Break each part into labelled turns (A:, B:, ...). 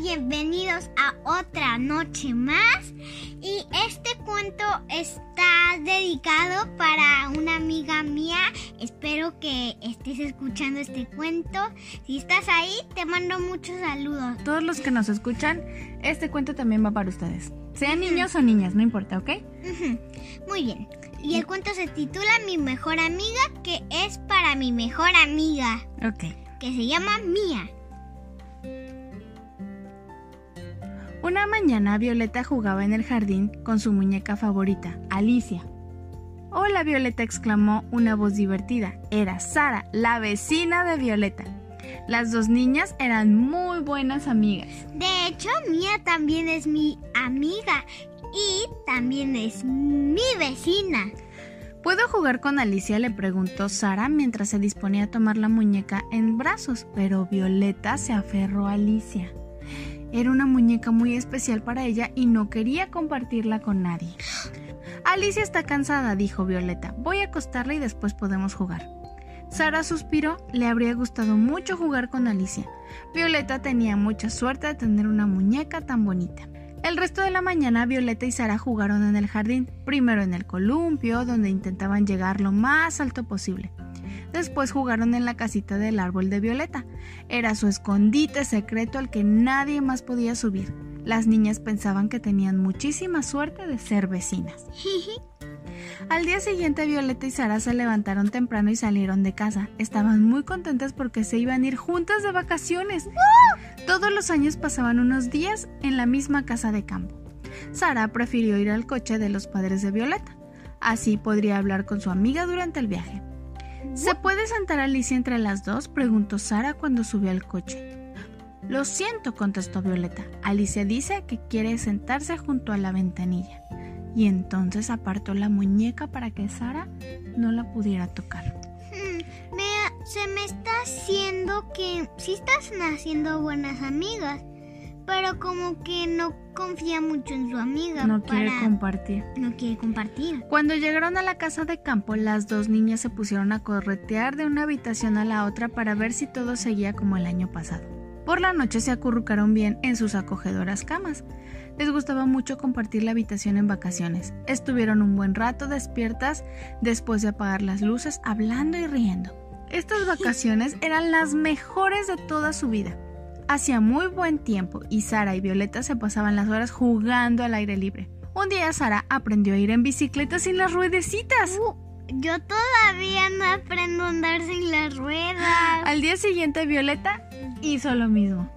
A: bienvenidos a otra noche más. Y este cuento está dedicado para una amiga mía. Espero que estés escuchando este cuento. Si estás ahí, te mando muchos saludos.
B: Todos los que nos escuchan, este cuento también va para ustedes. Sean niños o niñas, no importa, ¿ok?
A: Muy bien. Y el cuento se titula Mi mejor amiga, que es para mi mejor amiga.
B: Ok.
A: Que se llama Mía.
B: Una mañana Violeta jugaba en el jardín con su muñeca favorita, Alicia. Hola Violeta, exclamó una voz divertida. Era Sara, la vecina de Violeta. Las dos niñas eran muy buenas amigas.
A: De hecho, Mía también es mi amiga y también es mi vecina.
B: ¿Puedo jugar con Alicia? le preguntó Sara mientras se disponía a tomar la muñeca en brazos, pero Violeta se aferró a Alicia. Era una muñeca muy especial para ella y no quería compartirla con nadie. Alicia está cansada, dijo Violeta. Voy a acostarla y después podemos jugar. Sara suspiró, le habría gustado mucho jugar con Alicia. Violeta tenía mucha suerte de tener una muñeca tan bonita. El resto de la mañana Violeta y Sara jugaron en el jardín, primero en el columpio, donde intentaban llegar lo más alto posible. Después jugaron en la casita del árbol de Violeta. Era su escondite secreto al que nadie más podía subir. Las niñas pensaban que tenían muchísima suerte de ser vecinas. Al día siguiente Violeta y Sara se levantaron temprano y salieron de casa. Estaban muy contentas porque se iban a ir juntas de vacaciones. Todos los años pasaban unos días en la misma casa de campo. Sara prefirió ir al coche de los padres de Violeta. Así podría hablar con su amiga durante el viaje. ¿Se puede sentar Alicia entre las dos? preguntó Sara cuando subió al coche. Lo siento, contestó Violeta. Alicia dice que quiere sentarse junto a la ventanilla. Y entonces apartó la muñeca para que Sara no la pudiera tocar.
A: Hmm, me, se me está haciendo que sí estás haciendo buenas amigas pero como que no confía mucho en su amiga.
B: No quiere compartir.
A: No quiere compartir.
B: Cuando llegaron a la casa de campo, las dos niñas se pusieron a corretear de una habitación a la otra para ver si todo seguía como el año pasado. Por la noche se acurrucaron bien en sus acogedoras camas. Les gustaba mucho compartir la habitación en vacaciones. Estuvieron un buen rato despiertas después de apagar las luces, hablando y riendo. Estas vacaciones eran las mejores de toda su vida. Hacía muy buen tiempo y Sara y Violeta se pasaban las horas jugando al aire libre. Un día Sara aprendió a ir en bicicleta sin las ruedecitas.
A: Uh, yo todavía no aprendo a andar sin las ruedas.
B: Al día siguiente Violeta hizo lo mismo.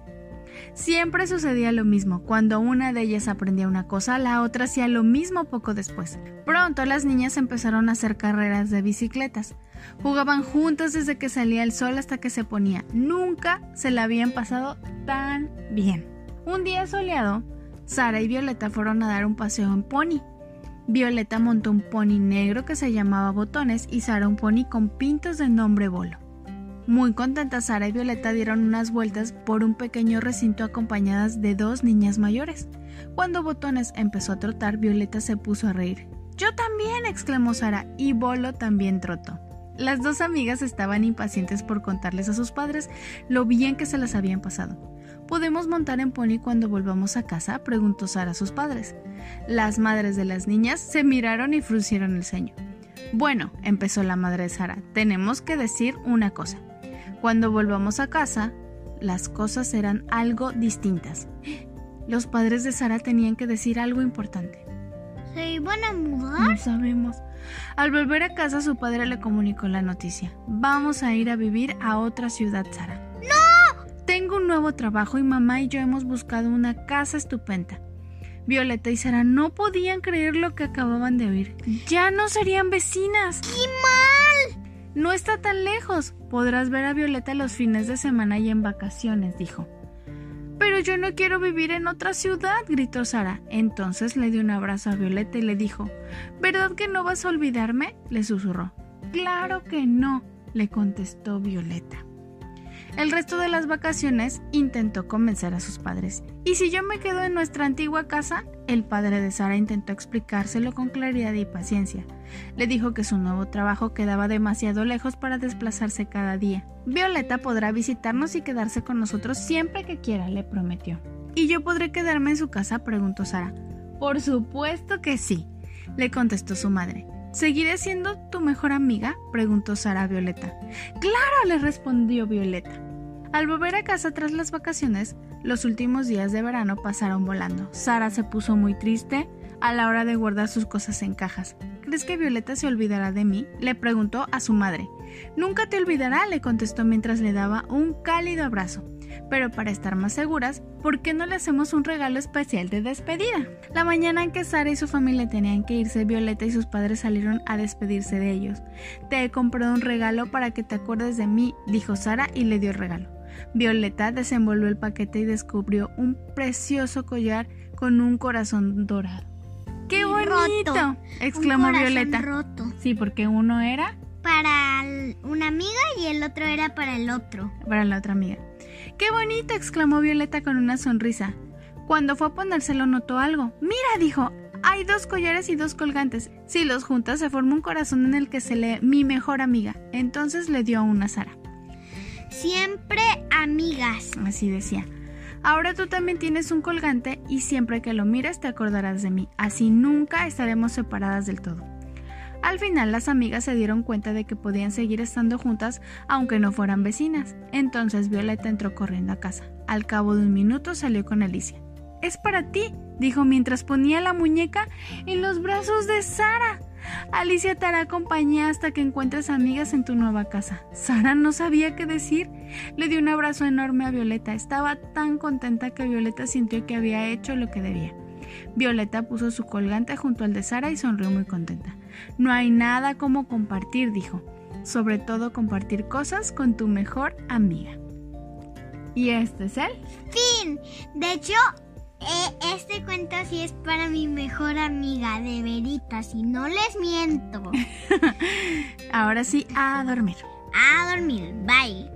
B: Siempre sucedía lo mismo. Cuando una de ellas aprendía una cosa, la otra hacía lo mismo poco después. Pronto las niñas empezaron a hacer carreras de bicicletas. Jugaban juntas desde que salía el sol hasta que se ponía. Nunca se la habían pasado tan bien. Un día soleado, Sara y Violeta fueron a dar un paseo en pony. Violeta montó un pony negro que se llamaba Botones y Sara un pony con pintos de nombre Bolo. Muy contentas, Sara y Violeta dieron unas vueltas por un pequeño recinto acompañadas de dos niñas mayores. Cuando Botones empezó a trotar, Violeta se puso a reír. Yo también, exclamó Sara, y Bolo también trotó. Las dos amigas estaban impacientes por contarles a sus padres lo bien que se las habían pasado. ¿Podemos montar en pony cuando volvamos a casa? preguntó Sara a sus padres. Las madres de las niñas se miraron y fruncieron el ceño. Bueno, empezó la madre de Sara, tenemos que decir una cosa. Cuando volvamos a casa, las cosas serán algo distintas. Los padres de Sara tenían que decir algo importante.
A: ¿Se iban a mudar?
B: No sabemos. Al volver a casa su padre le comunicó la noticia. Vamos a ir a vivir a otra ciudad, Sara.
A: ¡No!
B: Tengo un nuevo trabajo y mamá y yo hemos buscado una casa estupenda. Violeta y Sara no podían creer lo que acababan de oír. Ya no serían vecinas.
A: ¡Qué mal!
B: No está tan lejos. Podrás ver a Violeta los fines de semana y en vacaciones, dijo. Pero yo no quiero vivir en otra ciudad, gritó Sara. Entonces le dio un abrazo a Violeta y le dijo ¿Verdad que no vas a olvidarme? le susurró. Claro que no, le contestó Violeta. El resto de las vacaciones intentó convencer a sus padres. ¿Y si yo me quedo en nuestra antigua casa? El padre de Sara intentó explicárselo con claridad y paciencia. Le dijo que su nuevo trabajo quedaba demasiado lejos para desplazarse cada día. Violeta podrá visitarnos y quedarse con nosotros siempre que quiera, le prometió. ¿Y yo podré quedarme en su casa? preguntó Sara. Por supuesto que sí, le contestó su madre. ¿Seguiré siendo tu mejor amiga? preguntó Sara a Violeta. Claro, le respondió Violeta. Al volver a casa tras las vacaciones, los últimos días de verano pasaron volando. Sara se puso muy triste a la hora de guardar sus cosas en cajas. ¿Crees que Violeta se olvidará de mí? le preguntó a su madre. Nunca te olvidará, le contestó mientras le daba un cálido abrazo. Pero para estar más seguras, ¿por qué no le hacemos un regalo especial de despedida? La mañana en que Sara y su familia tenían que irse, Violeta y sus padres salieron a despedirse de ellos. Te he comprado un regalo para que te acuerdes de mí, dijo Sara y le dio el regalo. Violeta desenvolvió el paquete y descubrió un precioso collar con un corazón dorado. ¡Qué bonito! exclamó Violeta.
A: Roto.
B: Sí, porque uno era
A: para una amiga y el otro era para el otro.
B: Para la otra amiga. ¡Qué bonito! exclamó Violeta con una sonrisa. Cuando fue a ponérselo notó algo. Mira, dijo, hay dos collares y dos colgantes. Si los juntas se forma un corazón en el que se lee mi mejor amiga. Entonces le dio a una Sara.
A: Siempre amigas.
B: Así decía. Ahora tú también tienes un colgante y siempre que lo mires te acordarás de mí. Así nunca estaremos separadas del todo. Al final las amigas se dieron cuenta de que podían seguir estando juntas aunque no fueran vecinas. Entonces Violeta entró corriendo a casa. Al cabo de un minuto salió con Alicia. Es para ti, dijo mientras ponía la muñeca en los brazos de Sara. Alicia te hará compañía hasta que encuentres amigas en tu nueva casa. Sara no sabía qué decir. Le dio un abrazo enorme a Violeta. Estaba tan contenta que Violeta sintió que había hecho lo que debía. Violeta puso su colgante junto al de Sara y sonrió muy contenta. No hay nada como compartir, dijo. Sobre todo compartir cosas con tu mejor amiga. Y este es el
A: fin. De hecho, eh, este cuento sí es para mi mejor amiga, de veritas, y no les miento.
B: Ahora sí, a dormir.
A: A dormir. Bye.